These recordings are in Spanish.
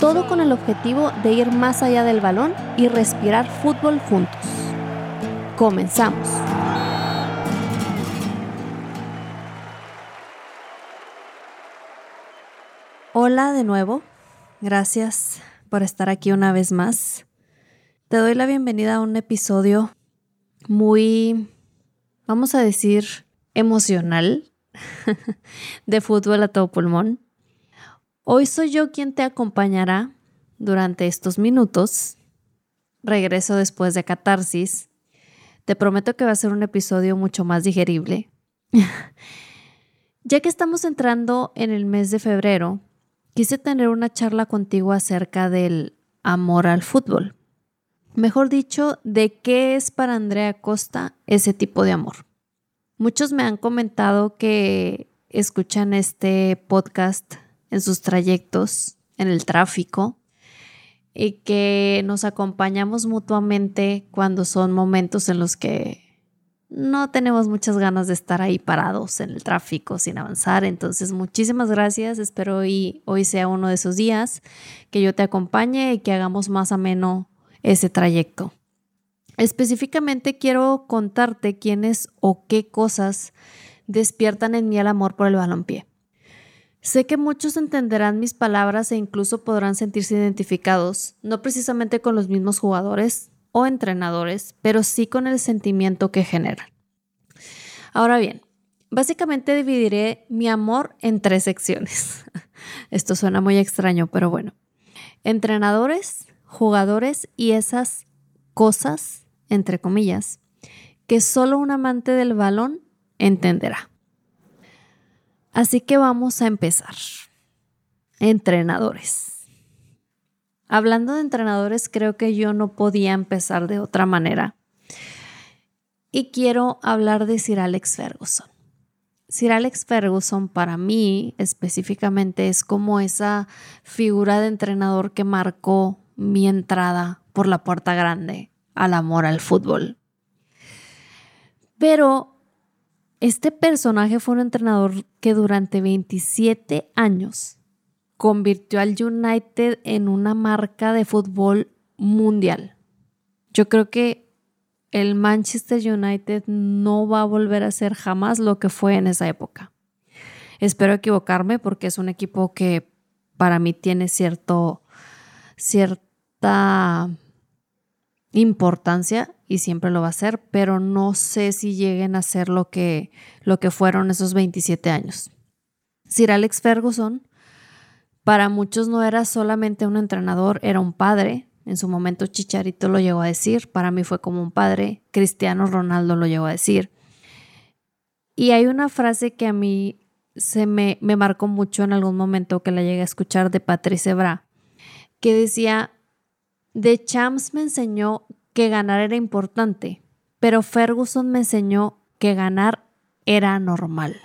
todo con el objetivo de ir más allá del balón y respirar fútbol juntos. Comenzamos. Hola de nuevo, gracias por estar aquí una vez más. Te doy la bienvenida a un episodio muy, vamos a decir, emocional de fútbol a todo pulmón. Hoy soy yo quien te acompañará durante estos minutos. Regreso después de catarsis. Te prometo que va a ser un episodio mucho más digerible. ya que estamos entrando en el mes de febrero, quise tener una charla contigo acerca del amor al fútbol. Mejor dicho, de qué es para Andrea Costa ese tipo de amor. Muchos me han comentado que escuchan este podcast en sus trayectos, en el tráfico, y que nos acompañamos mutuamente cuando son momentos en los que no tenemos muchas ganas de estar ahí parados en el tráfico sin avanzar. Entonces, muchísimas gracias. Espero hoy, hoy sea uno de esos días que yo te acompañe y que hagamos más ameno ese trayecto. Específicamente quiero contarte quiénes o qué cosas despiertan en mí el amor por el balompié. Sé que muchos entenderán mis palabras e incluso podrán sentirse identificados, no precisamente con los mismos jugadores o entrenadores, pero sí con el sentimiento que generan. Ahora bien, básicamente dividiré mi amor en tres secciones. Esto suena muy extraño, pero bueno. Entrenadores, jugadores y esas cosas, entre comillas, que solo un amante del balón entenderá. Así que vamos a empezar. Entrenadores. Hablando de entrenadores, creo que yo no podía empezar de otra manera. Y quiero hablar de Sir Alex Ferguson. Sir Alex Ferguson para mí específicamente es como esa figura de entrenador que marcó mi entrada por la puerta grande al amor al fútbol. Pero este personaje fue un entrenador que durante 27 años convirtió al United en una marca de fútbol mundial. Yo creo que el Manchester United no va a volver a ser jamás lo que fue en esa época. Espero equivocarme porque es un equipo que para mí tiene cierto, cierta importancia y siempre lo va a ser, pero no sé si lleguen a ser lo que, lo que fueron esos 27 años. Sir Alex Ferguson, para muchos no era solamente un entrenador, era un padre. En su momento Chicharito lo llegó a decir, para mí fue como un padre, Cristiano Ronaldo lo llegó a decir. Y hay una frase que a mí se me, me marcó mucho en algún momento que la llegué a escuchar de Patrice Bra, que decía, de Champs me enseñó que ganar era importante, pero Ferguson me enseñó que ganar era normal.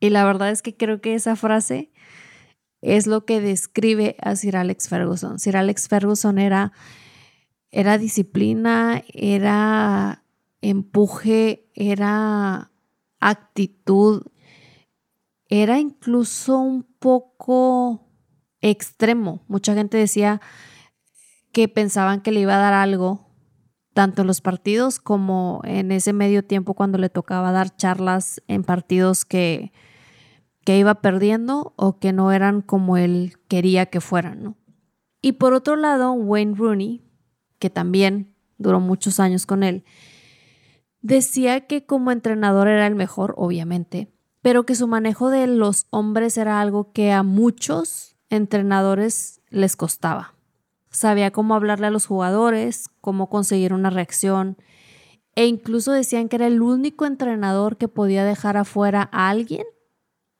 Y la verdad es que creo que esa frase es lo que describe a Sir Alex Ferguson. Sir Alex Ferguson era, era disciplina, era empuje, era actitud, era incluso un poco extremo. Mucha gente decía, que pensaban que le iba a dar algo, tanto en los partidos como en ese medio tiempo cuando le tocaba dar charlas en partidos que, que iba perdiendo o que no eran como él quería que fueran. ¿no? Y por otro lado, Wayne Rooney, que también duró muchos años con él, decía que como entrenador era el mejor, obviamente, pero que su manejo de los hombres era algo que a muchos entrenadores les costaba sabía cómo hablarle a los jugadores, cómo conseguir una reacción e incluso decían que era el único entrenador que podía dejar afuera a alguien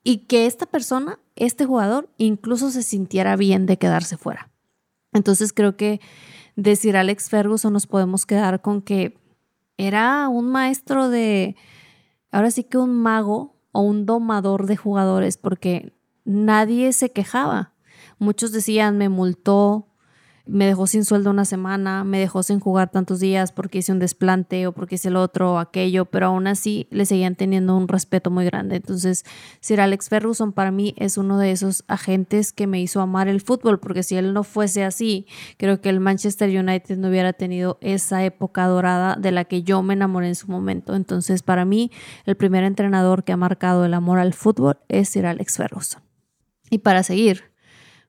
y que esta persona, este jugador, incluso se sintiera bien de quedarse fuera. Entonces creo que de Sir Alex Ferguson nos podemos quedar con que era un maestro de, ahora sí que un mago o un domador de jugadores, porque nadie se quejaba. Muchos decían, me multó, me dejó sin sueldo una semana, me dejó sin jugar tantos días porque hice un desplante o porque hice el otro o aquello, pero aún así le seguían teniendo un respeto muy grande. Entonces, Sir Alex Ferguson para mí es uno de esos agentes que me hizo amar el fútbol, porque si él no fuese así, creo que el Manchester United no hubiera tenido esa época dorada de la que yo me enamoré en su momento. Entonces, para mí, el primer entrenador que ha marcado el amor al fútbol es Sir Alex Ferguson. Y para seguir,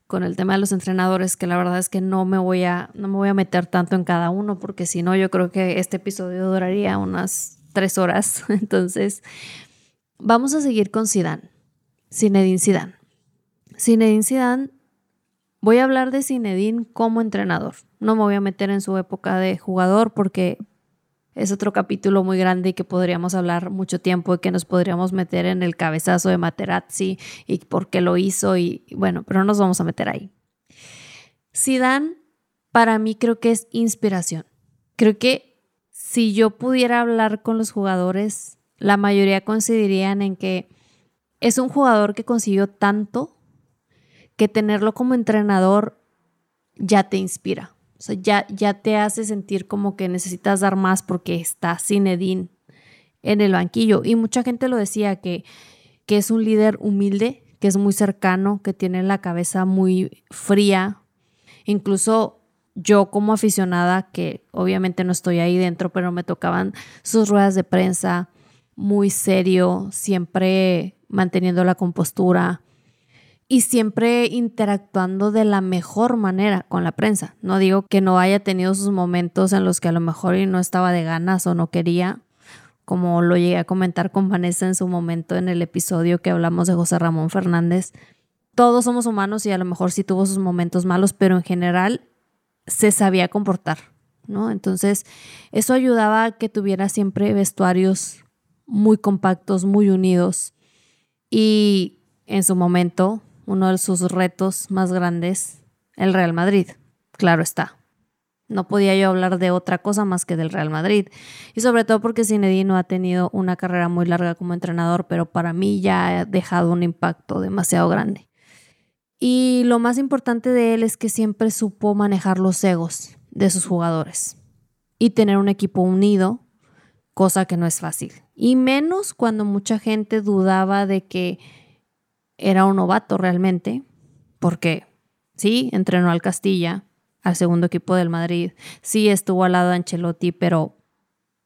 con el tema de los entrenadores, que la verdad es que no me voy a, no me voy a meter tanto en cada uno, porque si no, yo creo que este episodio duraría unas tres horas. Entonces, vamos a seguir con Zidane, Zinedine Zidane. Zinedine Zidane, voy a hablar de Zinedine como entrenador. No me voy a meter en su época de jugador porque es otro capítulo muy grande y que podríamos hablar mucho tiempo y que nos podríamos meter en el cabezazo de Materazzi y por qué lo hizo y bueno, pero no nos vamos a meter ahí. Zidane para mí creo que es inspiración. Creo que si yo pudiera hablar con los jugadores, la mayoría coincidirían en que es un jugador que consiguió tanto que tenerlo como entrenador ya te inspira. O sea, ya, ya te hace sentir como que necesitas dar más porque está Zinedine en el banquillo. Y mucha gente lo decía que, que es un líder humilde, que es muy cercano, que tiene la cabeza muy fría. Incluso yo como aficionada, que obviamente no estoy ahí dentro, pero me tocaban sus ruedas de prensa, muy serio, siempre manteniendo la compostura, y siempre interactuando de la mejor manera con la prensa. No digo que no haya tenido sus momentos en los que a lo mejor no estaba de ganas o no quería, como lo llegué a comentar con Vanessa en su momento en el episodio que hablamos de José Ramón Fernández. Todos somos humanos y a lo mejor sí tuvo sus momentos malos, pero en general se sabía comportar, ¿no? Entonces, eso ayudaba a que tuviera siempre vestuarios muy compactos, muy unidos. Y en su momento uno de sus retos más grandes, el Real Madrid. Claro está. No podía yo hablar de otra cosa más que del Real Madrid. Y sobre todo porque Zinedine ha tenido una carrera muy larga como entrenador, pero para mí ya ha dejado un impacto demasiado grande. Y lo más importante de él es que siempre supo manejar los egos de sus jugadores y tener un equipo unido, cosa que no es fácil. Y menos cuando mucha gente dudaba de que era un novato realmente, porque sí, entrenó al Castilla, al segundo equipo del Madrid, sí estuvo al lado de Ancelotti, pero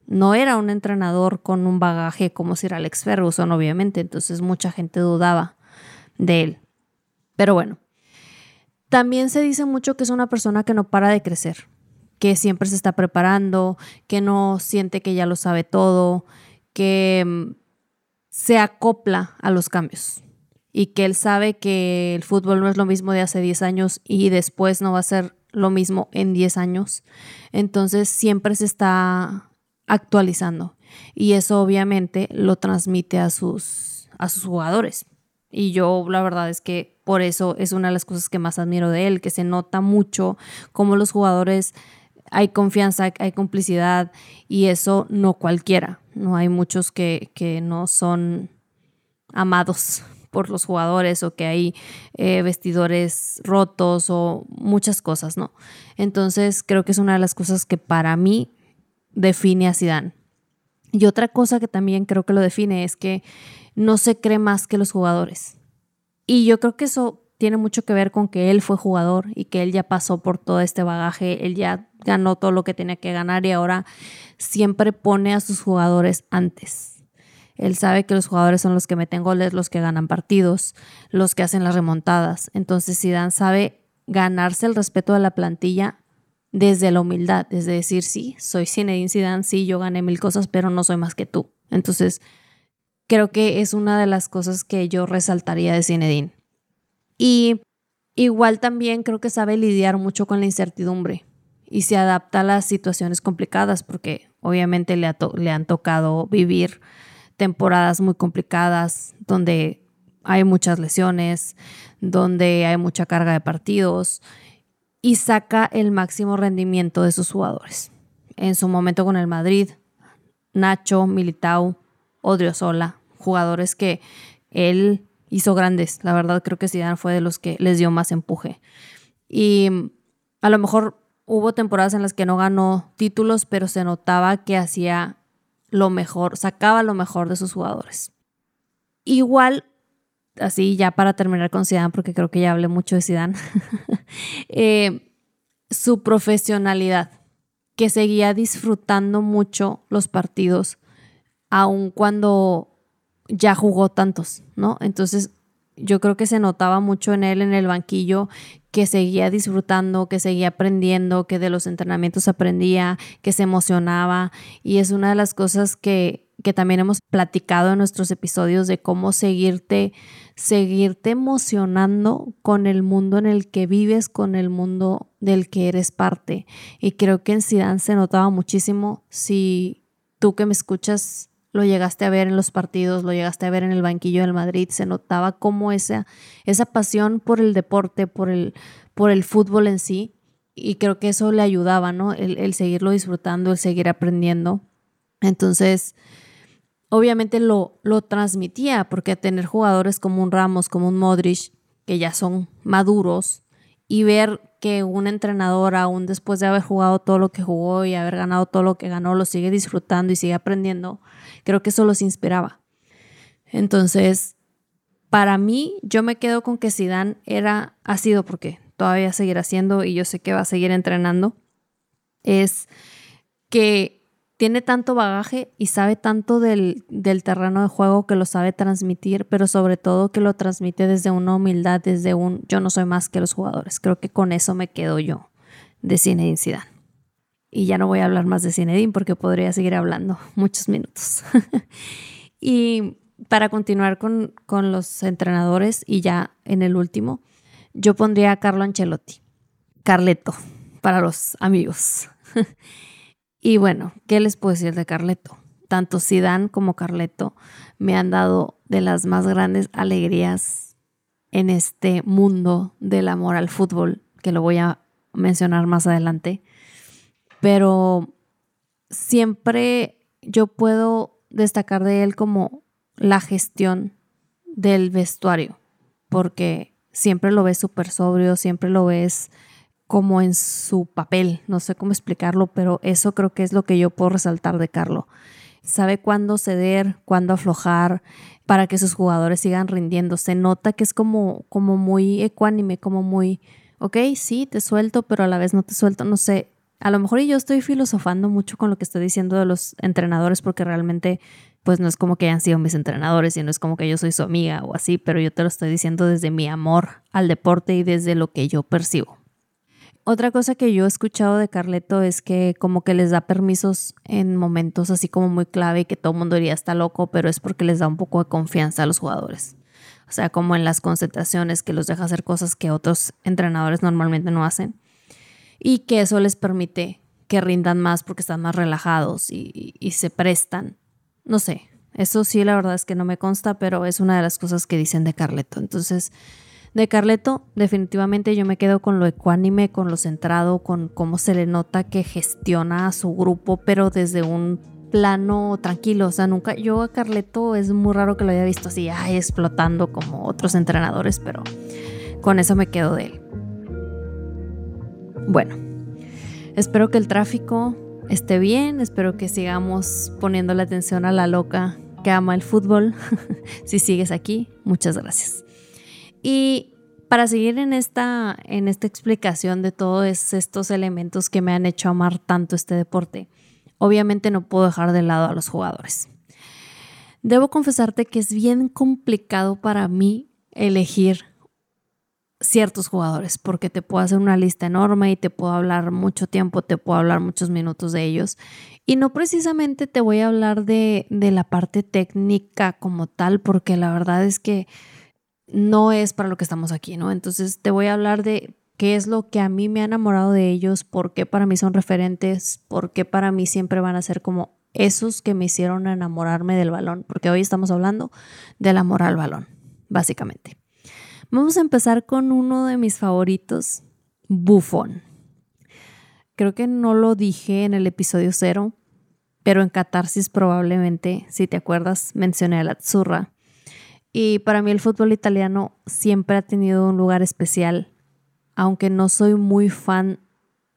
no era un entrenador con un bagaje como Sir Alex Ferguson, obviamente, entonces mucha gente dudaba de él. Pero bueno, también se dice mucho que es una persona que no para de crecer, que siempre se está preparando, que no siente que ya lo sabe todo, que mm, se acopla a los cambios y que él sabe que el fútbol no es lo mismo de hace 10 años y después no va a ser lo mismo en 10 años. Entonces siempre se está actualizando y eso obviamente lo transmite a sus, a sus jugadores. Y yo la verdad es que por eso es una de las cosas que más admiro de él, que se nota mucho cómo los jugadores hay confianza, hay complicidad y eso no cualquiera. No hay muchos que, que no son amados por los jugadores o que hay eh, vestidores rotos o muchas cosas, ¿no? Entonces creo que es una de las cosas que para mí define a Zidane. Y otra cosa que también creo que lo define es que no se cree más que los jugadores. Y yo creo que eso tiene mucho que ver con que él fue jugador y que él ya pasó por todo este bagaje, él ya ganó todo lo que tenía que ganar y ahora siempre pone a sus jugadores antes. Él sabe que los jugadores son los que meten goles, los que ganan partidos, los que hacen las remontadas. Entonces Zidane sabe ganarse el respeto de la plantilla desde la humildad, desde decir, sí, soy Zinedine Zidane, sí, yo gané mil cosas, pero no soy más que tú. Entonces, creo que es una de las cosas que yo resaltaría de Zinedine. Y igual también creo que sabe lidiar mucho con la incertidumbre y se adapta a las situaciones complicadas porque obviamente le, le han tocado vivir temporadas muy complicadas, donde hay muchas lesiones, donde hay mucha carga de partidos y saca el máximo rendimiento de sus jugadores. En su momento con el Madrid, Nacho, Militao, Odriozola, jugadores que él hizo grandes. La verdad creo que Zidane fue de los que les dio más empuje. Y a lo mejor hubo temporadas en las que no ganó títulos, pero se notaba que hacía lo mejor, sacaba lo mejor de sus jugadores. Igual, así ya para terminar con Zidane, porque creo que ya hablé mucho de Zidane, eh, su profesionalidad, que seguía disfrutando mucho los partidos, aun cuando ya jugó tantos, ¿no? Entonces yo creo que se notaba mucho en él en el banquillo que seguía disfrutando, que seguía aprendiendo, que de los entrenamientos aprendía, que se emocionaba y es una de las cosas que, que también hemos platicado en nuestros episodios de cómo seguirte, seguirte emocionando con el mundo en el que vives, con el mundo del que eres parte. Y creo que en Zidane se notaba muchísimo si tú que me escuchas lo llegaste a ver en los partidos, lo llegaste a ver en el banquillo del Madrid, se notaba como esa, esa pasión por el deporte, por el, por el fútbol en sí, y creo que eso le ayudaba, ¿no? El, seguirlo disfrutando, el seguir aprendiendo. Entonces, obviamente lo, lo transmitía, porque tener jugadores como un Ramos, como un Modric, que ya son maduros, y ver que un entrenador, aún después de haber jugado todo lo que jugó y haber ganado todo lo que ganó, lo sigue disfrutando y sigue aprendiendo, creo que eso los inspiraba. Entonces, para mí, yo me quedo con que Zidane era, ha sido porque todavía seguirá siendo y yo sé que va a seguir entrenando, es que tiene tanto bagaje y sabe tanto del, del, terreno de juego que lo sabe transmitir, pero sobre todo que lo transmite desde una humildad, desde un yo no soy más que los jugadores. Creo que con eso me quedo yo de Zinedine Zidane. Y ya no voy a hablar más de Zinedine porque podría seguir hablando muchos minutos. y para continuar con, con los entrenadores y ya en el último, yo pondría a Carlo Ancelotti, Carleto, para los amigos. Y bueno, ¿qué les puedo decir de Carleto? Tanto Sidán como Carleto me han dado de las más grandes alegrías en este mundo del amor al fútbol, que lo voy a mencionar más adelante. Pero siempre yo puedo destacar de él como la gestión del vestuario, porque siempre lo ves súper sobrio, siempre lo ves como en su papel, no sé cómo explicarlo, pero eso creo que es lo que yo puedo resaltar de Carlo. Sabe cuándo ceder, cuándo aflojar para que sus jugadores sigan rindiendo. Se nota que es como, como muy ecuánime, como muy, ok, sí, te suelto, pero a la vez no te suelto, no sé. A lo mejor yo estoy filosofando mucho con lo que estoy diciendo de los entrenadores porque realmente pues no es como que hayan sido mis entrenadores y no es como que yo soy su amiga o así, pero yo te lo estoy diciendo desde mi amor al deporte y desde lo que yo percibo. Otra cosa que yo he escuchado de Carleto es que como que les da permisos en momentos así como muy clave y que todo el mundo diría está loco, pero es porque les da un poco de confianza a los jugadores. O sea, como en las concentraciones que los deja hacer cosas que otros entrenadores normalmente no hacen. Y que eso les permite que rindan más porque están más relajados y, se prestan. No sé, eso sí la verdad es que no me consta, pero es una de las cosas que dicen de Carleto. Entonces de Carleto, definitivamente yo me quedo con lo ecuánime, con lo centrado, con cómo se le nota que gestiona a su grupo, pero desde un plano tranquilo. O sea, nunca, yo a Carleto es muy raro que lo haya visto así, ay, explotando como otros entrenadores, pero con eso me quedo de él. Bueno, espero que el tráfico esté bien, espero que sigamos poniendo la atención a la loca que ama el fútbol. si sigues aquí, muchas gracias. Y para seguir en esta, en esta explicación de todos estos elementos que me han hecho amar tanto este deporte, obviamente no puedo dejar de lado a los jugadores. Debo confesarte que es bien complicado para mí elegir ciertos jugadores, porque te puedo hacer una lista enorme y te puedo hablar mucho tiempo, te puedo hablar muchos minutos de ellos. Y no precisamente te voy a hablar de, de la parte técnica como tal, porque la verdad es que no es para lo que estamos aquí, ¿no? Entonces te voy a hablar de qué es lo que a mí me ha enamorado de ellos, por qué para mí son referentes, por qué para mí siempre van a ser como esos que me hicieron enamorarme del balón, porque hoy estamos hablando del amor al balón, básicamente. Vamos a empezar con uno de mis favoritos, Buffon. Creo que no lo dije en el episodio cero, pero en Catarsis probablemente, si te acuerdas, mencioné a la Azzurra. Y para mí el fútbol italiano siempre ha tenido un lugar especial, aunque no soy muy fan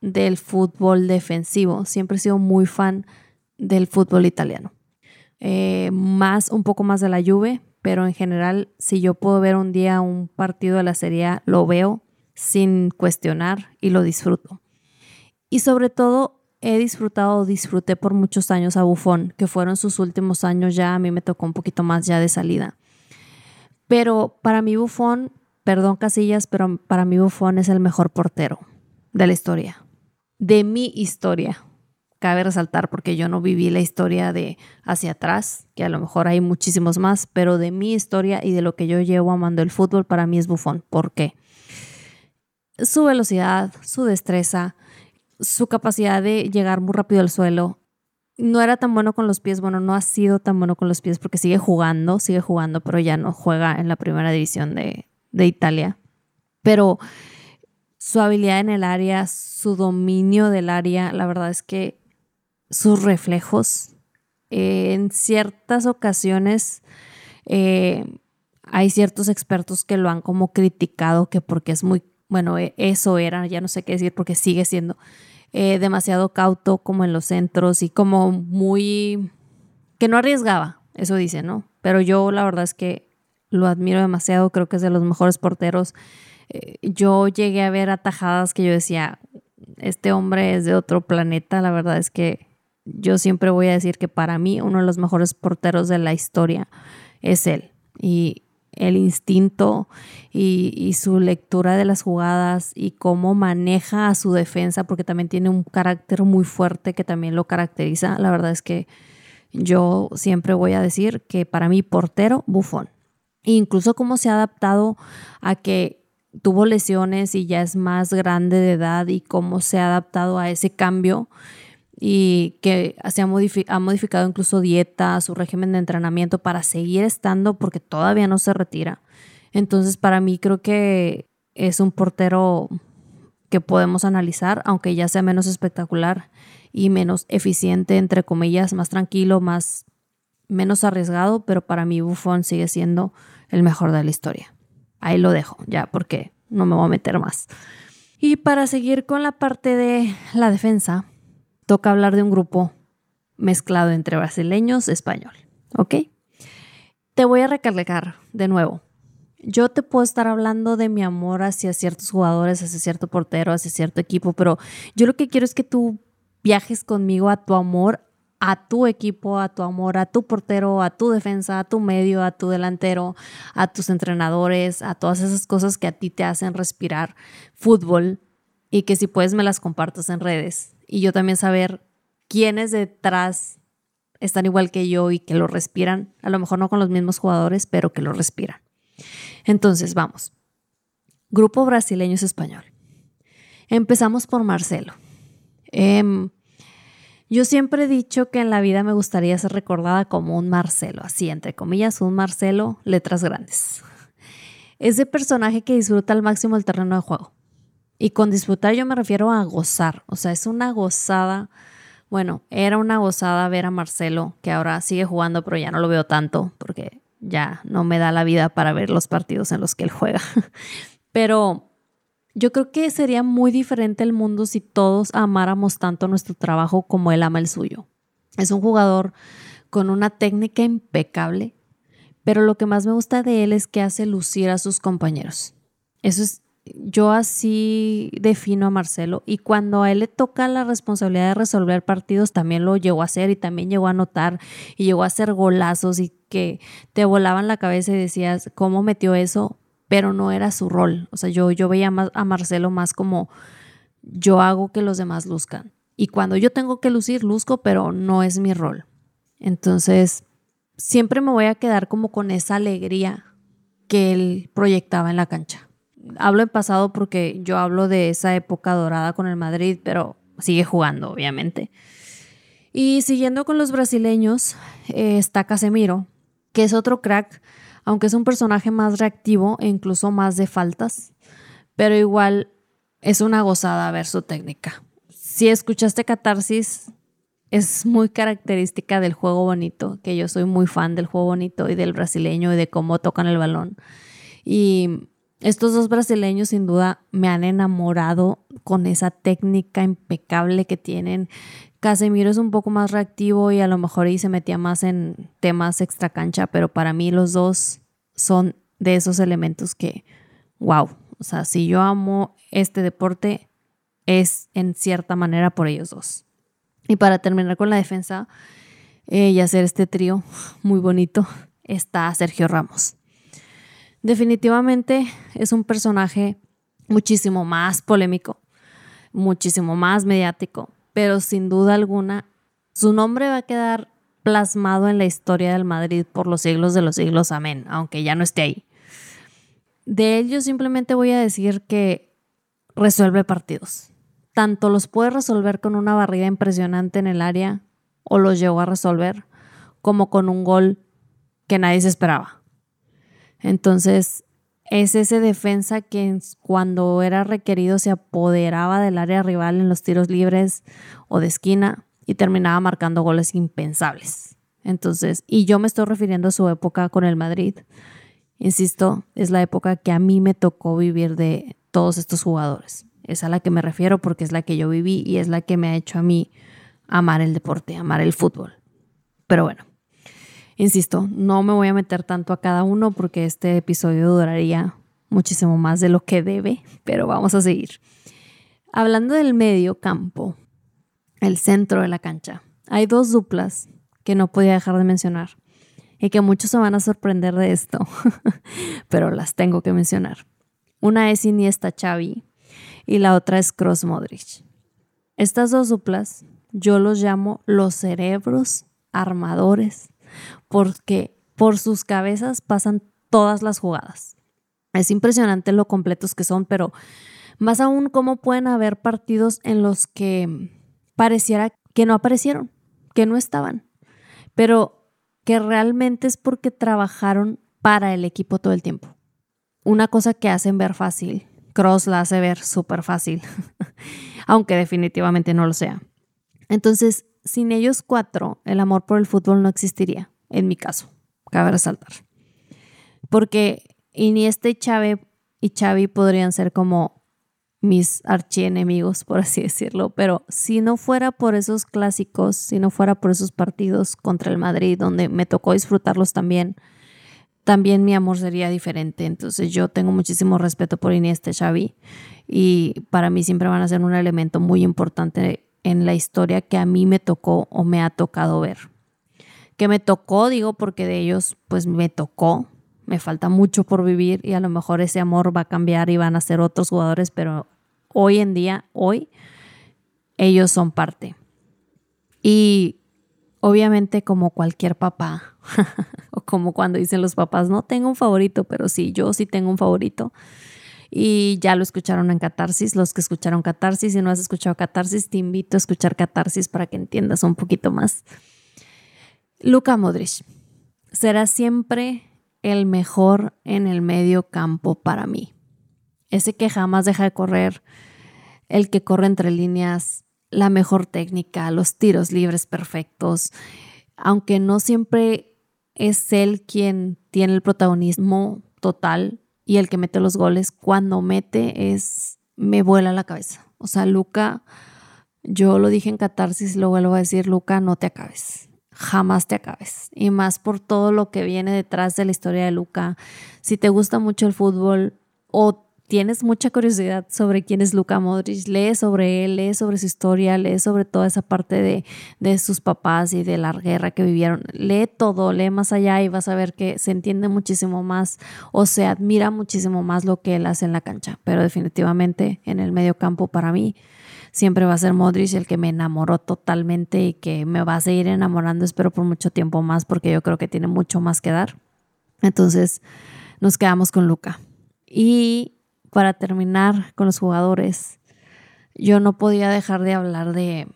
del fútbol defensivo, siempre he sido muy fan del fútbol italiano. Eh, más, un poco más de la Juve, pero en general, si yo puedo ver un día un partido de la Serie A, lo veo sin cuestionar y lo disfruto. Y sobre todo, he disfrutado, disfruté por muchos años a Buffon, que fueron sus últimos años ya, a mí me tocó un poquito más ya de salida. Pero para mí Buffon, perdón Casillas, pero para mí Buffon es el mejor portero de la historia, de mi historia. Cabe resaltar porque yo no viví la historia de hacia atrás, que a lo mejor hay muchísimos más, pero de mi historia y de lo que yo llevo amando el fútbol, para mí es Buffon. ¿Por qué? Su velocidad, su destreza, su capacidad de llegar muy rápido al suelo. No era tan bueno con los pies, bueno, no ha sido tan bueno con los pies porque sigue jugando, sigue jugando, pero ya no juega en la primera división de, Italia. Pero su habilidad en el área, su dominio del área, la verdad es que sus reflejos, eh, en ciertas ocasiones eh, hay ciertos expertos que lo han como criticado que porque es muy, bueno, e, eso era, ya no sé qué decir porque sigue siendo eh, demasiado cauto como en los centros y como muy... que no arriesgaba, eso dice, ¿no? Pero yo la verdad es que lo admiro demasiado, creo que es de los mejores porteros. Yo llegué a ver atajadas que yo decía, este hombre es de otro planeta, la verdad es que yo siempre voy a decir que para mí uno de los mejores porteros de la historia es él. Y el instinto y, su lectura de las jugadas y cómo maneja a su defensa, porque también tiene un carácter muy fuerte que también lo caracteriza. La verdad es que yo siempre voy a decir que para mí portero, bufón. incluso cómo se ha adaptado a que tuvo lesiones y ya es más grande de edad y cómo se ha adaptado a ese cambio y que se ha, modificado incluso dieta, su régimen de entrenamiento para seguir estando porque todavía no se retira. Entonces para mí creo que es un portero que podemos analizar, aunque ya sea menos espectacular y menos eficiente, entre comillas, más tranquilo, más menos arriesgado, pero para mí Buffon sigue siendo el mejor de la historia. Ahí lo dejo, ya, porque no me voy a meter más. Y para seguir con la parte de la defensa, toca hablar de un grupo mezclado entre brasileños y español. ¿Ok? Te voy a recalcar de nuevo. Yo te puedo estar hablando de mi amor hacia ciertos jugadores, hacia cierto portero, hacia cierto equipo, pero yo lo que quiero es que tú viajes conmigo a tu amor a tu equipo, a tu amor, a tu portero, a tu defensa, a tu medio, a tu delantero, a tus entrenadores, a todas esas cosas que a ti te hacen respirar fútbol y que si puedes me las compartas en redes y yo también saber quiénes detrás están igual que yo y que lo respiran, a lo mejor no con los mismos jugadores, pero que lo respiran. Entonces, vamos. Grupo brasileños español. Empezamos por Marcelo. Em, yo siempre he dicho que en la vida me gustaría ser recordada como un Marcelo, así entre comillas, un Marcelo, letras grandes. Ese personaje que disfruta al máximo el terreno de juego. Y con disfrutar yo me refiero a gozar, o sea, es una gozada. Bueno, era una gozada ver a Marcelo, que ahora sigue jugando, pero ya no lo veo tanto, porque ya no me da la vida para ver los partidos en los que él juega. Pero yo creo que sería muy diferente el mundo si todos amáramos tanto nuestro trabajo como él ama el suyo. Es un jugador con una técnica impecable, pero lo que más me gusta de él es que hace lucir a sus compañeros. Eso es yo así defino a Marcelo y cuando a él le toca la responsabilidad de resolver partidos también lo llegó a hacer y también llegó a anotar y llegó a hacer golazos y que te volaban la cabeza y decías cómo metió eso, pero no era su rol. O sea, yo, yo veía a Marcelo más como yo hago que los demás luzcan. Y cuando yo tengo que lucir, luzco, pero no es mi rol. Entonces, siempre me voy a quedar como con esa alegría que él proyectaba en la cancha hablo en pasado porque yo hablo de esa época dorada con el Madrid, pero sigue jugando, obviamente. Y siguiendo con los brasileños, eh, está Casemiro, que es otro crack, aunque es un personaje más reactivo e incluso más de faltas, pero igual es una gozada ver su técnica. Si escuchaste Catarsis, es muy característica del juego bonito, que yo soy muy fan del juego bonito y del brasileño y de cómo tocan el balón. Y estos dos brasileños sin duda me han enamorado con esa técnica impecable que tienen. Casemiro es un poco más reactivo y a lo mejor ahí se metía más en temas extra cancha, pero para mí los dos son de esos elementos que, wow, o sea, si yo amo este deporte, es en cierta manera por ellos dos. Y para terminar con la defensa eh, y hacer este trío muy bonito, está Sergio Ramos. Definitivamente es un personaje muchísimo más polémico, muchísimo más mediático, pero sin duda alguna su nombre va a quedar plasmado en la historia del Madrid por los siglos de los siglos, amén, aunque ya no esté ahí. De él yo simplemente voy a decir que resuelve partidos. Tanto los puede resolver con una barriga impresionante en el área, o los llegó a resolver, como con un gol que nadie se esperaba. Entonces, es ese defensa que cuando era requerido se apoderaba del área rival en los tiros libres o de esquina y terminaba marcando goles impensables. Entonces, y yo me estoy refiriendo a su época con el Madrid. Insisto, es la época que a mí me tocó vivir de todos estos jugadores. Es a la que me refiero porque es la que yo viví y es la que me ha hecho a mí amar el deporte, amar el fútbol. Pero bueno, Insisto, no me voy a meter tanto a cada uno porque este episodio duraría muchísimo más de lo que debe, pero vamos a seguir. Hablando del medio campo, el centro de la cancha, hay dos duplas que no podía dejar de mencionar y que muchos se van a sorprender de esto, pero las tengo que mencionar. Una es Iniesta Xavi y la otra es Cross Modric. Estas dos duplas yo los llamo los cerebros armadores porque por sus cabezas pasan todas las jugadas. Es impresionante lo completos que son, pero más aún cómo pueden haber partidos en los que pareciera que no aparecieron, que no estaban, pero que realmente es porque trabajaron para el equipo todo el tiempo. Una cosa que hacen ver fácil, Cross la hace ver súper fácil, aunque definitivamente no lo sea. Entonces, sin ellos cuatro, el amor por el fútbol no existiría, en mi caso, cabe resaltar. Porque Iniesta y Xavi, y Xavi podrían ser como mis archienemigos, por así decirlo, pero si no fuera por esos clásicos, si no fuera por esos partidos contra el Madrid, donde me tocó disfrutarlos también, también mi amor sería diferente. Entonces yo tengo muchísimo respeto por Iniesta y Xavi y para mí siempre van a ser un elemento muy importante en la historia que a mí me tocó o me ha tocado ver. Que me tocó, digo, porque de ellos pues me tocó, me falta mucho por vivir y a lo mejor ese amor va a cambiar y van a ser otros jugadores, pero hoy en día, hoy, ellos son parte. Y obviamente como cualquier papá, o como cuando dicen los papás, no tengo un favorito, pero sí, yo sí tengo un favorito y ya lo escucharon en Catarsis, los que escucharon Catarsis, si no has escuchado Catarsis, te invito a escuchar Catarsis para que entiendas un poquito más. Luka Modric será siempre el mejor en el medio campo para mí. Ese que jamás deja de correr, el que corre entre líneas, la mejor técnica, los tiros libres perfectos, aunque no siempre es él quien tiene el protagonismo total, y el que mete los goles, cuando mete es, me vuela la cabeza. O sea, Luca, yo lo dije en Catarsis, lo vuelvo a decir, Luca, no te acabes. Jamás te acabes. Y más por todo lo que viene detrás de la historia de Luca. Si te gusta mucho el fútbol o tienes mucha curiosidad sobre quién es Luka Modric, lee sobre él, lee sobre su historia, lee sobre toda esa parte de, de, sus papás y de la guerra que vivieron. Lee todo, lee más allá y vas a ver que se entiende muchísimo más o se admira muchísimo más lo que él hace en la cancha. Pero definitivamente en el medio campo para mí siempre va a ser Modric el que me enamoró totalmente y que me va a seguir enamorando, espero por mucho tiempo más porque yo creo que tiene mucho más que dar. Entonces nos quedamos con Luca. Y para terminar con los jugadores, yo no podía dejar de hablar de,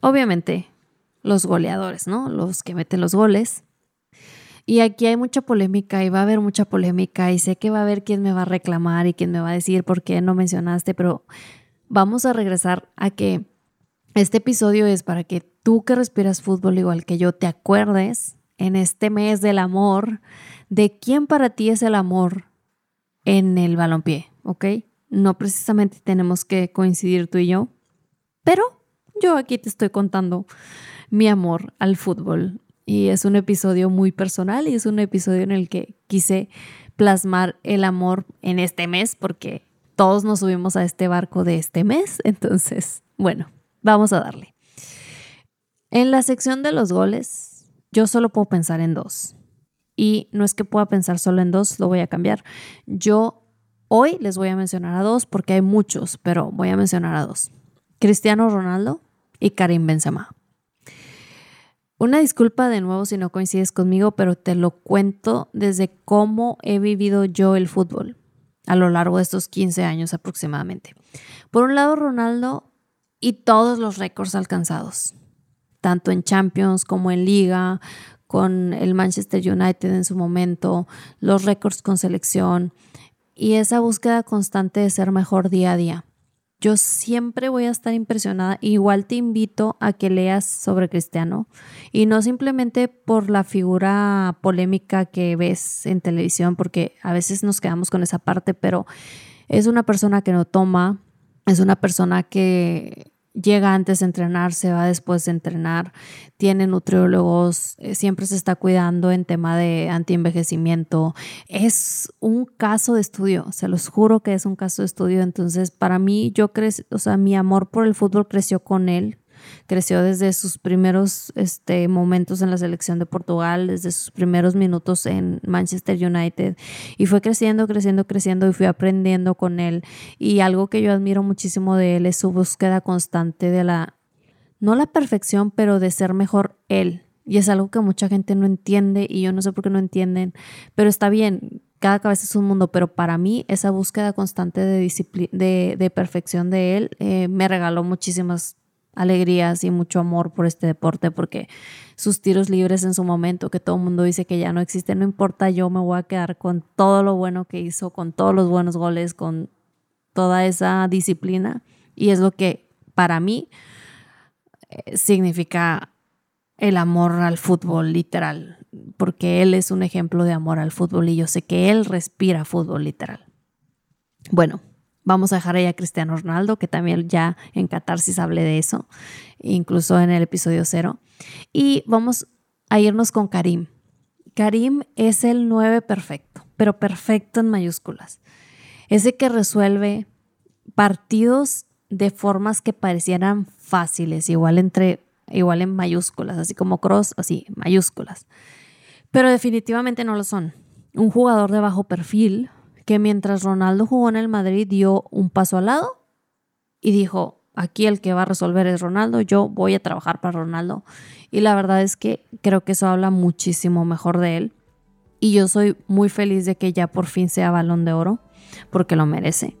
obviamente, los goleadores, ¿no? Los que meten los goles. Y aquí hay mucha polémica y va a haber mucha polémica y sé que va a haber quien me va a reclamar y quien me va a decir por qué no mencionaste, pero vamos a regresar a que este episodio es para que tú que respiras fútbol igual que yo te acuerdes en este mes del amor de quién para ti es el amor en el balompié, ¿ok? No precisamente tenemos que coincidir tú y yo, pero yo aquí te estoy contando mi amor al fútbol y es un episodio muy personal y es un episodio en el que quise plasmar el amor en este mes porque todos nos subimos a este barco de este mes. Entonces, bueno, vamos a darle. En la sección de los goles, yo solo puedo pensar en dos. Y no es que pueda pensar solo en dos, lo voy a cambiar. Yo hoy les voy a mencionar a dos porque hay muchos, pero voy a mencionar a dos. Cristiano Ronaldo y Karim Benzema. Una disculpa de nuevo si no coincides conmigo, pero te lo cuento desde cómo he vivido yo el fútbol a lo largo de estos 15 años aproximadamente. Por un lado, Ronaldo y todos los récords alcanzados, tanto en Champions como en Liga, con el Manchester United en su momento, los récords con selección y esa búsqueda constante de ser mejor día a día. Yo siempre voy a estar impresionada. Igual te invito a que leas sobre Cristiano y no simplemente por la figura polémica que ves en televisión, porque a veces nos quedamos con esa parte, pero es una persona que no toma, es una persona que llega antes de entrenar, se va después de entrenar, tiene nutriólogos, eh, siempre se está cuidando en tema de antienvejecimiento. Es un caso de estudio, se los juro que es un caso de estudio. Entonces, para mí, yo crecí, o sea, mi amor por el fútbol creció con él, creció desde sus primeros este, momentos en la selección de Portugal, desde sus primeros minutos en Manchester United y fue creciendo, creciendo, creciendo y fui aprendiendo con él. Y algo que yo admiro muchísimo de él es su búsqueda constante de la, no la perfección, pero de ser mejor él. Y es algo que mucha gente no entiende y yo no sé por qué no entienden, pero está bien, cada cabeza es un mundo, pero para mí esa búsqueda constante de, de, de perfección de él eh, me regaló muchísimas alegrías y mucho amor por este deporte porque sus tiros libres en su momento, que todo el mundo dice que ya no existen, no importa, yo me voy a quedar con todo lo bueno que hizo, con todos los buenos goles, con toda esa disciplina y es lo que para mí eh, significa el amor al fútbol literal, porque él es un ejemplo de amor al fútbol y yo sé que él respira fútbol literal. Bueno, Vamos a dejar ahí a Cristiano Ronaldo, que también ya en Catarsis hablé de eso, incluso en el episodio cero. Y vamos a irnos con Karim. Karim es el 9 perfecto, pero perfecto en mayúsculas. Ese que resuelve partidos de formas que parecieran fáciles, igual entre igual en mayúsculas, así como cross, así, mayúsculas. Pero definitivamente no lo son. Un jugador de bajo perfil, que mientras Ronaldo jugó en el Madrid dio un paso al lado y dijo, aquí el que va a resolver es Ronaldo, yo voy a trabajar para Ronaldo. Y la verdad es que creo que eso habla muchísimo mejor de él. Y yo soy muy feliz de que ya por fin sea balón de oro, porque lo merece.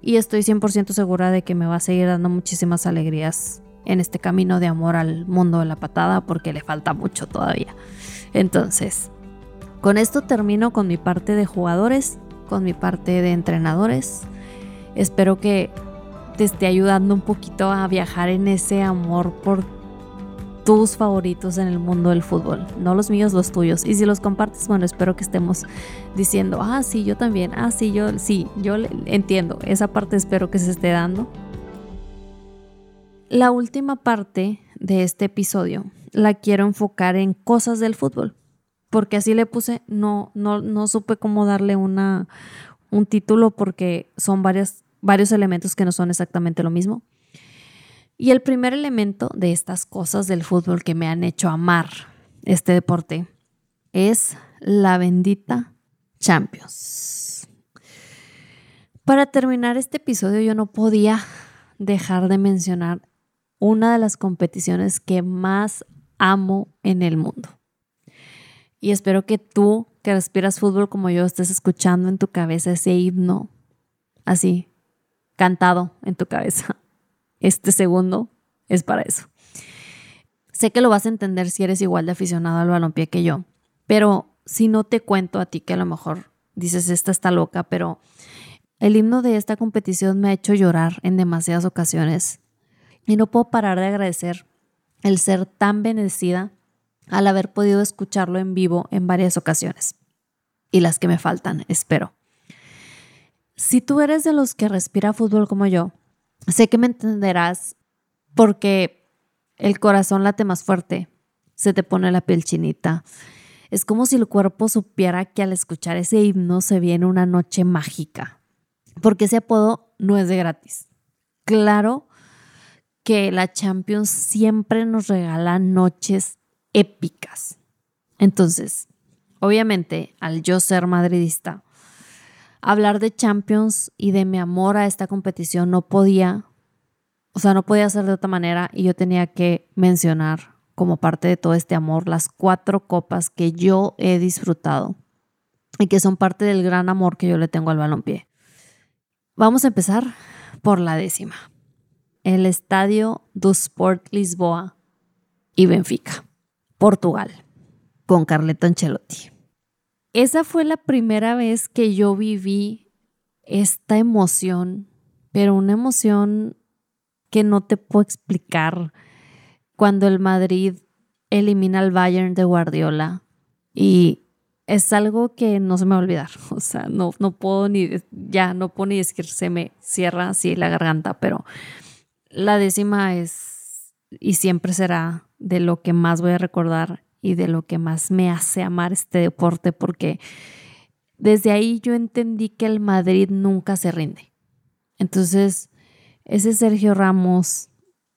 Y estoy 100% segura de que me va a seguir dando muchísimas alegrías en este camino de amor al mundo de la patada, porque le falta mucho todavía. Entonces, con esto termino con mi parte de jugadores con mi parte de entrenadores. Espero que te esté ayudando un poquito a viajar en ese amor por tus favoritos en el mundo del fútbol, no los míos, los tuyos. Y si los compartes, bueno, espero que estemos diciendo, ah, sí, yo también, ah, sí, yo, sí, yo entiendo, esa parte espero que se esté dando. La última parte de este episodio la quiero enfocar en cosas del fútbol porque así le puse, no, no, no supe cómo darle una, un título porque son varios elementos que no son exactamente lo mismo. Y el primer elemento de estas cosas del fútbol que me han hecho amar este deporte es la bendita Champions. Para terminar este episodio yo no podía dejar de mencionar una de las competiciones que más amo en el mundo. Y espero que tú, que respiras fútbol como yo, estés escuchando en tu cabeza ese himno, así, cantado en tu cabeza. Este segundo es para eso. Sé que lo vas a entender si eres igual de aficionado al balompié que yo, Pero si no te cuento a ti que a lo mejor dices, esta está loca, pero el himno de esta competición me ha hecho llorar en demasiadas ocasiones y no puedo parar de agradecer el ser tan bendecida al haber podido escucharlo en vivo en varias ocasiones. Y las que me faltan, espero. Si tú eres de los que respira fútbol como yo, sé que me entenderás porque el corazón late más fuerte, se te pone la piel chinita. Es como si el cuerpo supiera que al escuchar ese himno se viene una noche mágica, porque ese apodo no es de gratis. Claro que la Champions siempre nos regala noches épicas. Entonces, obviamente, al yo ser madridista, hablar de Champions y de mi amor a esta competición no podía, o sea, no podía ser de otra manera y yo tenía que mencionar como parte de todo este amor las cuatro copas que yo he disfrutado y que son parte del gran amor que yo le tengo al balompié. Vamos a empezar por la décima. El Estadio do Sport Lisboa y Benfica, Portugal, con Carleto Ancelotti. Esa fue la primera vez que yo viví esta emoción, pero una emoción que no te puedo explicar cuando el Madrid elimina al Bayern de Guardiola y es algo que no se me va a olvidar. O sea, no, no puedo ni, ya no puedo ni decir, se me cierra así la garganta, pero la décima es y siempre será de lo que más voy a recordar y de lo que más me hace amar este deporte, porque desde ahí yo entendí que el Madrid nunca se rinde. Entonces, ese Sergio Ramos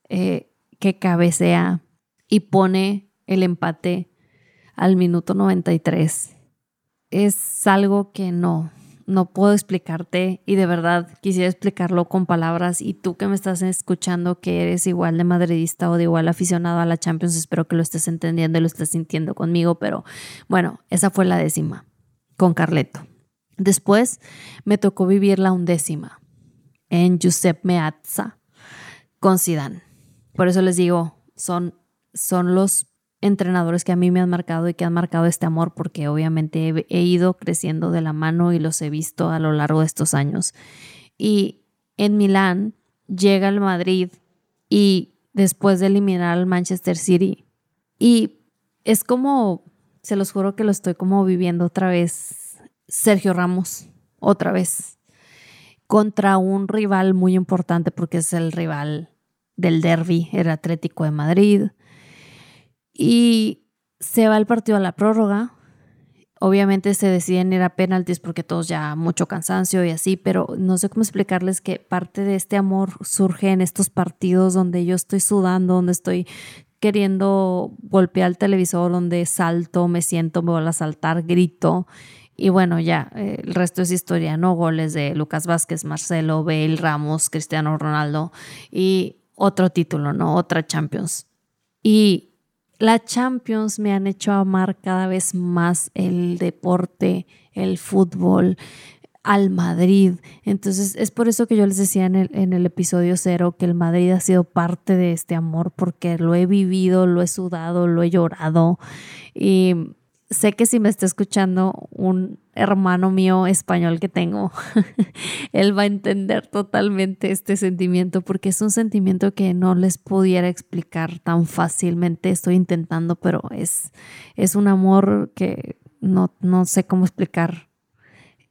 eh, que cabecea y pone el empate al minuto 93 es algo que no, no puedo explicarte y de verdad quisiera explicarlo con palabras y tú que me estás escuchando que eres igual de madridista o de igual aficionado a la Champions, espero que lo estés entendiendo y lo estés sintiendo conmigo, pero bueno, esa fue la décima con Carleto. Después me tocó vivir la undécima en Giuseppe Meazza con Zidane. Por eso les digo, son, son los entrenadores que a mí me han marcado y que han marcado este amor porque obviamente he, ido creciendo de la mano y los he visto a lo largo de estos años. Y en Milán llega el Madrid y después de eliminar al Manchester City y es como, se los juro que lo estoy como viviendo otra vez, Sergio Ramos, otra vez, contra un rival muy importante porque es el rival del derby, el Atlético de Madrid y se va el partido a la prórroga. Obviamente se deciden ir a penaltis porque todos ya mucho cansancio y así, pero no sé cómo explicarles que parte de este amor surge en estos partidos donde yo estoy sudando, donde estoy queriendo golpear el televisor, donde salto, me siento, me voy a saltar, grito. Y bueno, ya, eh, el resto es historia, ¿no? Goles de Lucas Vázquez, Marcelo, Bale, Ramos, Cristiano Ronaldo y otro título, ¿no? Otra Champions. Y la Champions me han hecho amar cada vez más el deporte, el fútbol, al Madrid. Entonces es por eso que yo les decía en el, en el, episodio cero que el Madrid ha sido parte de este amor porque lo he vivido, lo he sudado, lo he llorado y sé que si me está escuchando un hermano mío español que tengo, él va a entender totalmente este sentimiento porque es un sentimiento que no les pudiera explicar tan fácilmente. Estoy intentando, pero es, es un amor que no, no sé cómo explicar.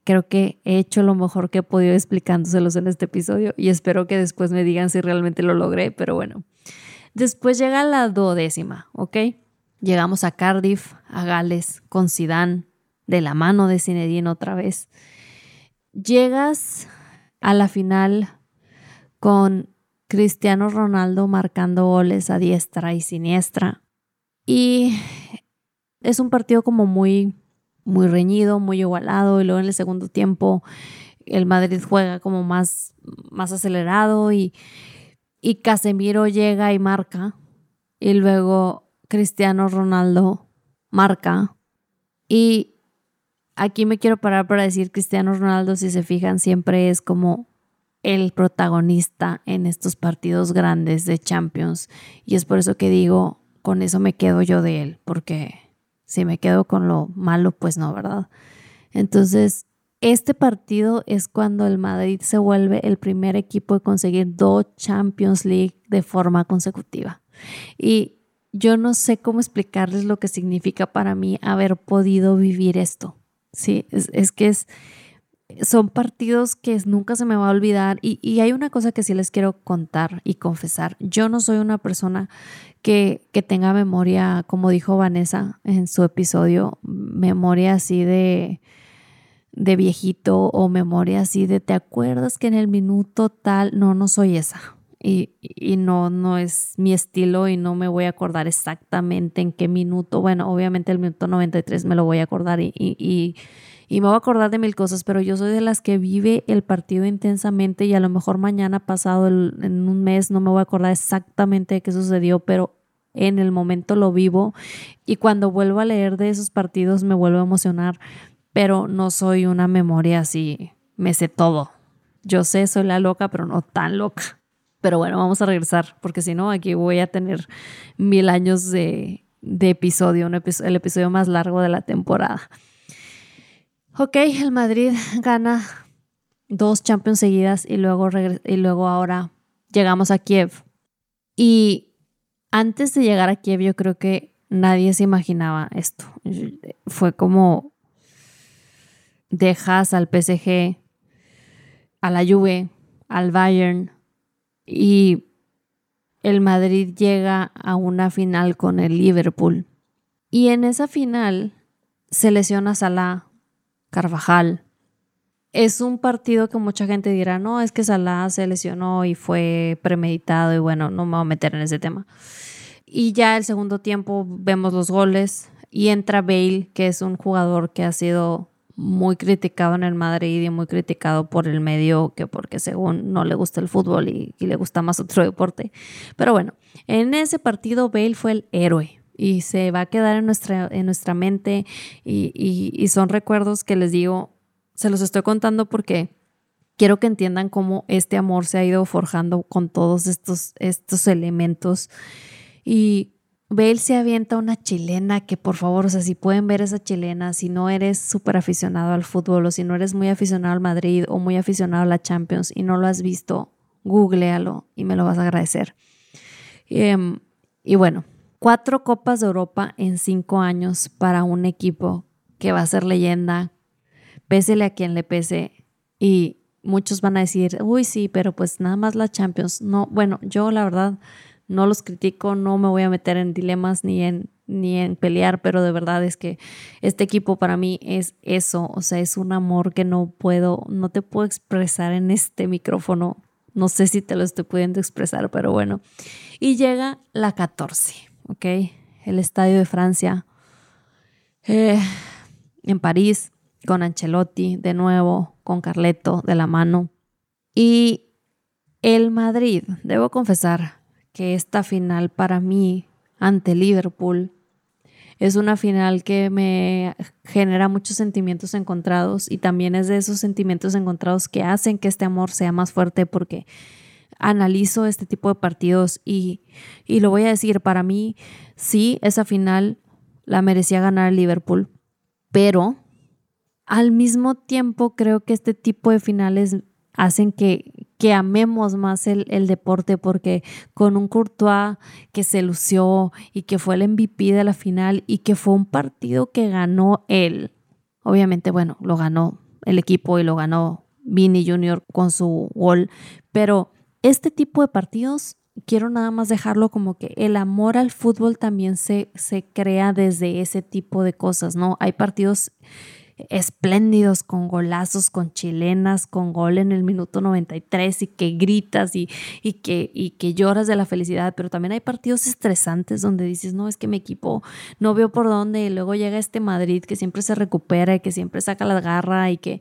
Creo que he hecho lo mejor que he podido explicándoselos en este episodio y espero que después me digan si realmente lo logré, pero bueno. Después llega la duodécima, ¿ok? Llegamos a Cardiff, a Gales, con Sidán, de la mano de Zinedine otra vez. Llegas a la final con Cristiano Ronaldo marcando goles a diestra y siniestra. Y es un partido como muy, muy reñido, muy igualado. Y luego en el segundo tiempo el Madrid juega como más, más acelerado y, y Casemiro llega y marca. Y luego Cristiano Ronaldo marca. Y aquí me quiero parar para decir Cristiano Ronaldo, si se fijan, siempre es como el protagonista en estos partidos grandes de Champions. Y es por eso que digo, con eso me quedo yo de él, porque Si me quedo con lo malo, pues no, ¿verdad? Entonces, este partido es cuando el Madrid se vuelve el primer equipo de conseguir dos Champions League de forma consecutiva. Y yo no sé cómo explicarles lo que significa para mí haber podido vivir esto. Sí, es, que es, son partidos que nunca se me va a olvidar. Y, hay una cosa que sí les quiero contar y confesar. Yo no soy una persona que, que tenga memoria, como dijo Vanessa en su episodio, memoria así de, de viejito o memoria así de, ¿te acuerdas que en el minuto tal? No, no soy esa y, no, no es mi estilo y no me voy a acordar exactamente en qué minuto. Bueno, obviamente el minuto 93 me lo voy a acordar y, y, me voy a acordar de mil cosas, pero yo soy de las que vive el partido intensamente y a lo mejor mañana pasado en un mes no me voy a acordar exactamente de qué sucedió, pero en el momento lo vivo y cuando vuelvo a leer de esos partidos me vuelvo a emocionar, pero no soy una memoria así, me sé todo. Yo sé, soy la loca, pero no tan loca. Pero bueno, vamos a regresar, porque si no, aquí voy a tener mil años de, episodio, el episodio más largo de la temporada. Ok, el Madrid gana dos Champions seguidas y luego, y luego ahora llegamos a Kiev. Y antes de llegar a Kiev, yo creo que nadie se imaginaba esto. Fue como dejas al PSG, a la Juve, al Bayern, y el Madrid llega a una final con el Liverpool. Y en esa final se lesiona Salah, Carvajal. Es un partido que mucha gente dirá, no, es que Salah se lesionó y fue premeditado y bueno, no me voy a meter en ese tema. Y ya el segundo tiempo vemos los goles y entra Bale, que es un jugador que ha sido muy criticado en el Madrid y muy criticado por el medio, que porque según no le gusta el fútbol y, le gusta más otro deporte. Pero bueno, en ese partido Bale fue el héroe y se va a quedar en nuestra, en nuestra mente y, y son recuerdos que les digo, se los estoy contando porque quiero que entiendan cómo este amor se ha ido forjando con todos estos, estos elementos. Y Bale se avienta una chilena que por favor, o sea, si pueden ver esa chilena, si no eres súper aficionado al fútbol o si no eres muy aficionado al Madrid o muy aficionado a la Champions y no lo has visto, googlealo y me lo vas a agradecer. Em, y bueno, cuatro copas de Europa en cinco años para un equipo que va a ser leyenda, pésele a quien le pese y muchos van a decir, uy, sí, pero pues nada más la Champions. No, bueno, yo la verdad no los critico, no me voy a meter en dilemas ni en, ni en pelear, pero de verdad es que este equipo para mí es eso, o sea, es un amor que no puedo, no te puedo expresar en este micrófono. No sé si te lo estoy pudiendo expresar, pero bueno. Y llega la 14, ¿ok? El Estadio de Francia, eh, en París, con Ancelotti de nuevo, con Carleto de la mano. Y el Madrid, debo confesar, que esta final para mí ante Liverpool es una final que me genera muchos sentimientos encontrados y también es de esos sentimientos encontrados que hacen que este amor sea más fuerte porque analizo este tipo de partidos y, y lo voy a decir, para mí sí, esa final la merecía ganar Liverpool, pero al mismo tiempo creo que este tipo de finales hacen que, que amemos más el, el, deporte porque con un Courtois que se lució y que fue el MVP de la final y que fue un partido que ganó él. Obviamente, bueno, lo ganó el equipo y lo ganó Vini Jr. con su gol, pero este tipo de partidos quiero nada más dejarlo como que el amor al fútbol también se, se crea desde ese tipo de cosas, ¿no? Hay partidos espléndidos, con golazos, con chilenas, con gol en el minuto 93 y que gritas y, y, que, y que lloras de la felicidad, pero también hay partidos estresantes donde dices, no, es que mi equipo no veo por dónde y luego llega este Madrid que siempre se recupera y que siempre saca la garra y que...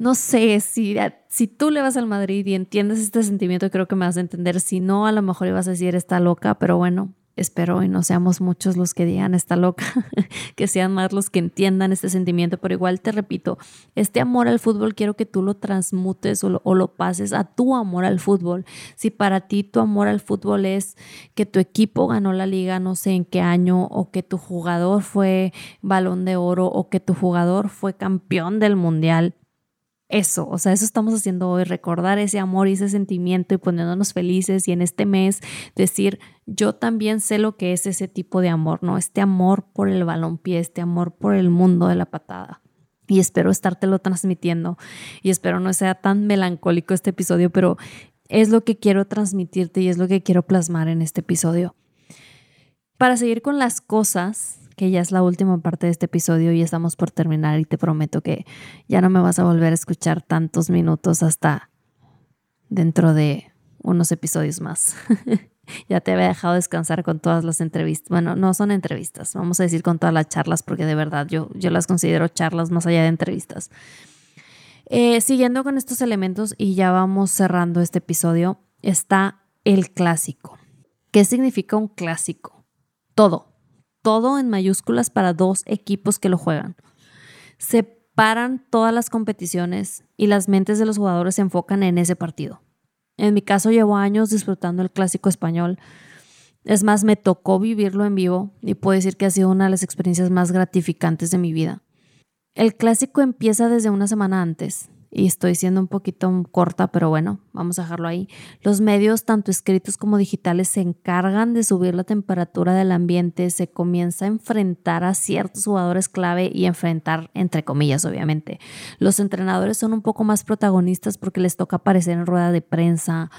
No sé, si, si tú le vas al Madrid y entiendes este sentimiento, creo que me vas a entender. Si no, a lo mejor ibas a decir está loca, pero bueno, espero y no seamos muchos los que digan está loca, que sean más los que entiendan este sentimiento, pero igual te repito, este amor al fútbol quiero que tú lo transmutes o lo, o lo, pases a tu amor al fútbol. Si para ti tu amor al fútbol es que tu equipo ganó la liga no sé en qué año o que tu jugador fue balón de oro o que tu jugador fue campeón del mundial, eso, o sea, eso estamos haciendo hoy, recordar ese amor y ese sentimiento y poniéndonos felices y en este mes decir, yo también sé lo que es ese tipo de amor, ¿no? Este amor por el balompié, este amor por el mundo de la patada. Y espero estártelo transmitiendo y espero no sea tan melancólico este episodio, pero es lo que quiero transmitirte y es lo que quiero plasmar en este episodio. Para seguir con las cosas que ya es la última parte de este episodio y estamos por terminar y te prometo que ya no me vas a volver a escuchar tantos minutos hasta dentro de unos episodios más. ya te había dejado descansar con todas las entrevistas. Bueno, no son entrevistas, vamos a decir con todas las charlas porque de verdad yo, yo las considero charlas más allá de entrevistas. Eh, siguiendo con estos elementos y ya vamos cerrando este episodio, está el clásico. ¿Qué significa un clásico? Todo, todo en mayúsculas para dos equipos que lo juegan. Se paran todas las competiciones y las mentes de los jugadores se enfocan en ese partido. En mi caso llevo años disfrutando el clásico español. Es más, me tocó vivirlo en vivo y puedo decir que ha sido una de las experiencias más gratificantes de mi vida. El clásico empieza desde una semana antes y estoy siendo un poquito corta, pero bueno, vamos a dejarlo ahí. Los medios, tanto escritos como digitales, se encargan de subir la temperatura del ambiente, se comienza a enfrentar a ciertos jugadores clave y enfrentar, entre comillas, obviamente. Los entrenadores son un poco más protagonistas porque les toca aparecer en rueda de prensa.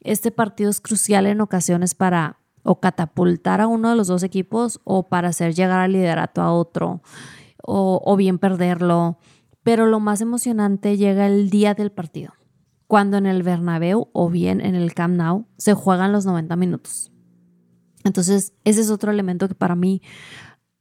Este partido es crucial en ocasiones para o catapultar a uno de los dos equipos o para hacer llegar al liderato a otro o, o bien perderlo pero lo más emocionante llega el día del partido, cuando en el Bernabéu o bien en el Camp Nou se juegan los 90 minutos. Entonces, ese es otro elemento que para mí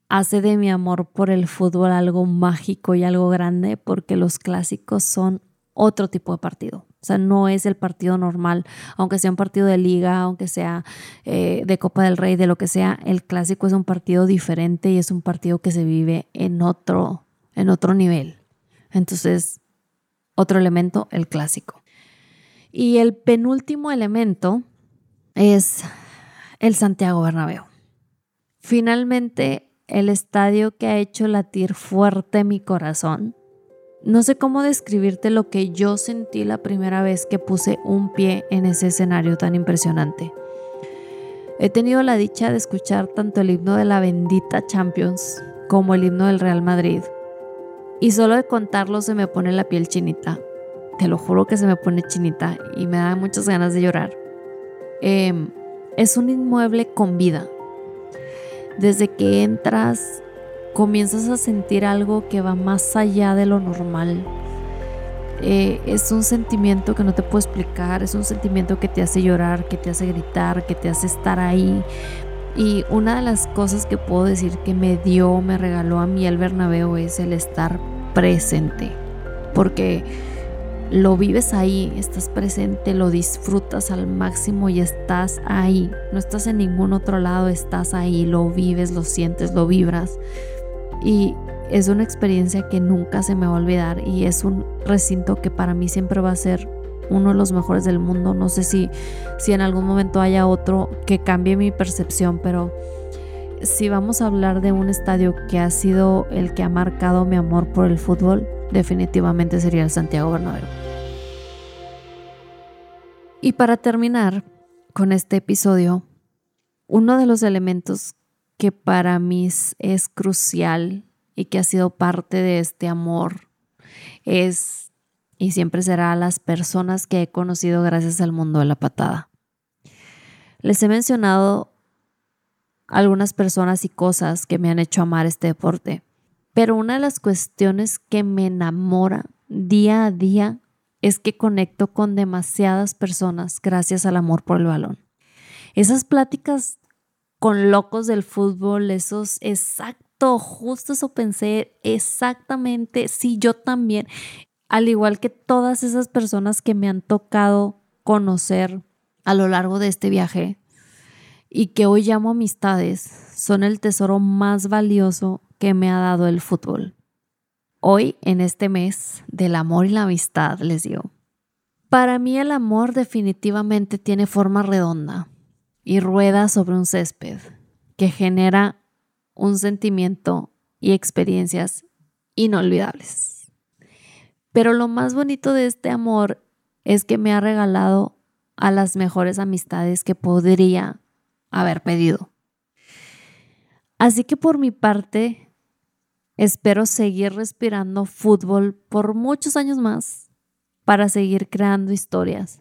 hace de mi amor por el fútbol algo mágico y algo grande, porque los clásicos son otro tipo de partido. O sea, no es el partido normal, aunque sea un partido de liga, aunque sea eh, de Copa del Rey, de lo que sea, el clásico es un partido diferente y es un partido que se vive en otro, en otro nivel. Entonces, otro elemento, el clásico. Y el penúltimo elemento es el Santiago Bernabéu. Finalmente, el estadio que ha hecho latir fuerte mi corazón. No sé cómo describirte lo que yo sentí la primera vez que puse un pie en ese escenario tan impresionante. He tenido la dicha de escuchar tanto el himno de la bendita Champions como el himno del Real Madrid y solo de contarlo se me pone la piel chinita. Te lo juro que se me pone chinita y me da muchas ganas de llorar. Em, es un inmueble con vida. Desde que entras, comienzas a sentir algo que va más allá de lo normal. Eh, es un sentimiento que no te puedo explicar, es un sentimiento que te hace llorar, que te hace gritar, que te hace estar ahí. Y una de las cosas que puedo decir que me dio, me regaló a mí el Bernabéu es el estar presente. Porque lo vives ahí, estás presente, lo disfrutas al máximo y estás ahí. No estás en ningún otro lado, estás ahí, lo vives, lo sientes, lo vibras. Y es una experiencia que nunca se me va a olvidar y es un recinto que para mí siempre va a ser uno de los mejores del mundo. No sé si, si en algún momento haya otro que cambie mi percepción, pero si vamos a hablar de un estadio que ha sido el que ha marcado mi amor por el fútbol, definitivamente sería el Santiago Bernabéu. Y para terminar con este episodio, uno de los elementos que para mí es crucial y que ha sido parte de este amor es y siempre será a las personas que he conocido gracias al mundo de la patada. Les he mencionado algunas personas y cosas que me han hecho amar este deporte, pero una de las cuestiones que me enamora día a día es que conecto con demasiadas personas gracias al amor por el balón. Esas pláticas con locos del fútbol, esos exacto, justo eso pensé, exactamente, sí, yo también al igual que todas esas personas que me han tocado conocer a lo largo de este viaje. y que hoy llamo amistades son el tesoro más valioso que me ha dado el fútbol. Hoy, en este mes del amor y la amistad, les digo, para mí el amor definitivamente tiene forma redonda y rueda sobre un césped que genera un sentimiento y experiencias inolvidables. Pero lo más bonito de este amor es que me ha regalado a las mejores amistades que podría haber pedido. Así que por mi parte, espero seguir respirando fútbol por muchos años más para seguir creando historias,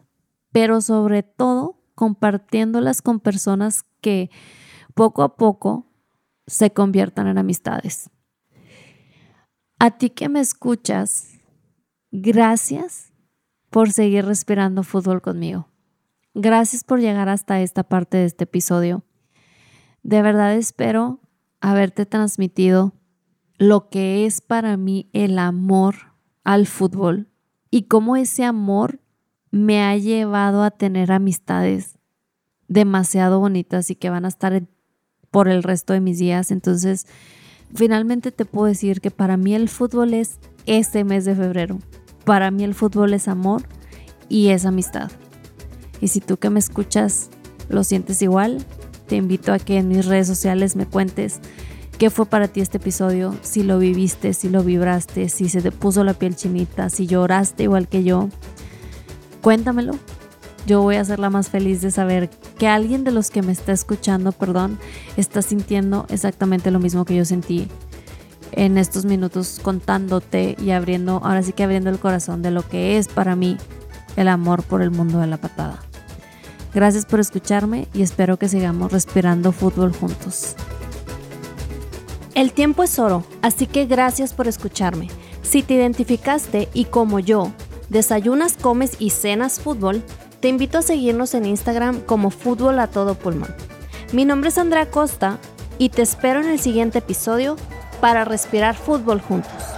pero sobre todo compartiéndolas con personas que poco a poco se conviertan en amistades. A ti que me escuchas, gracias por seguir respirando fútbol conmigo. Gracias por llegar hasta esta parte de este episodio. De verdad espero haberte transmitido lo que es para mí el amor al fútbol y cómo ese amor me ha llevado a tener amistades demasiado bonitas y que van a estar por el resto de mis días. Entonces, finalmente te puedo decir que para mí el fútbol es este mes de febrero. Para mí el fútbol es amor y es amistad. Y si tú que me escuchas lo sientes igual, te invito a que en mis redes sociales me cuentes qué fue para ti este episodio, si lo viviste, si lo vibraste, si se te puso la piel chinita, si lloraste igual que yo. Cuéntamelo. Yo voy a ser la más feliz de saber que alguien de los que me está escuchando, perdón, está sintiendo exactamente lo mismo que yo sentí en estos minutos contándote y abriendo, ahora sí que abriendo el corazón de lo que es para mí el amor por el mundo de la patada. Gracias por escucharme y espero que sigamos respirando fútbol juntos. El tiempo es oro, así que gracias por escucharme. Si te identificaste y como yo, desayunas, comes y cenas fútbol, te invito a seguirnos en Instagram como Fútbol a Todo Pulmón. Mi nombre es Andrea Costa y te espero en el siguiente episodio para respirar fútbol juntos.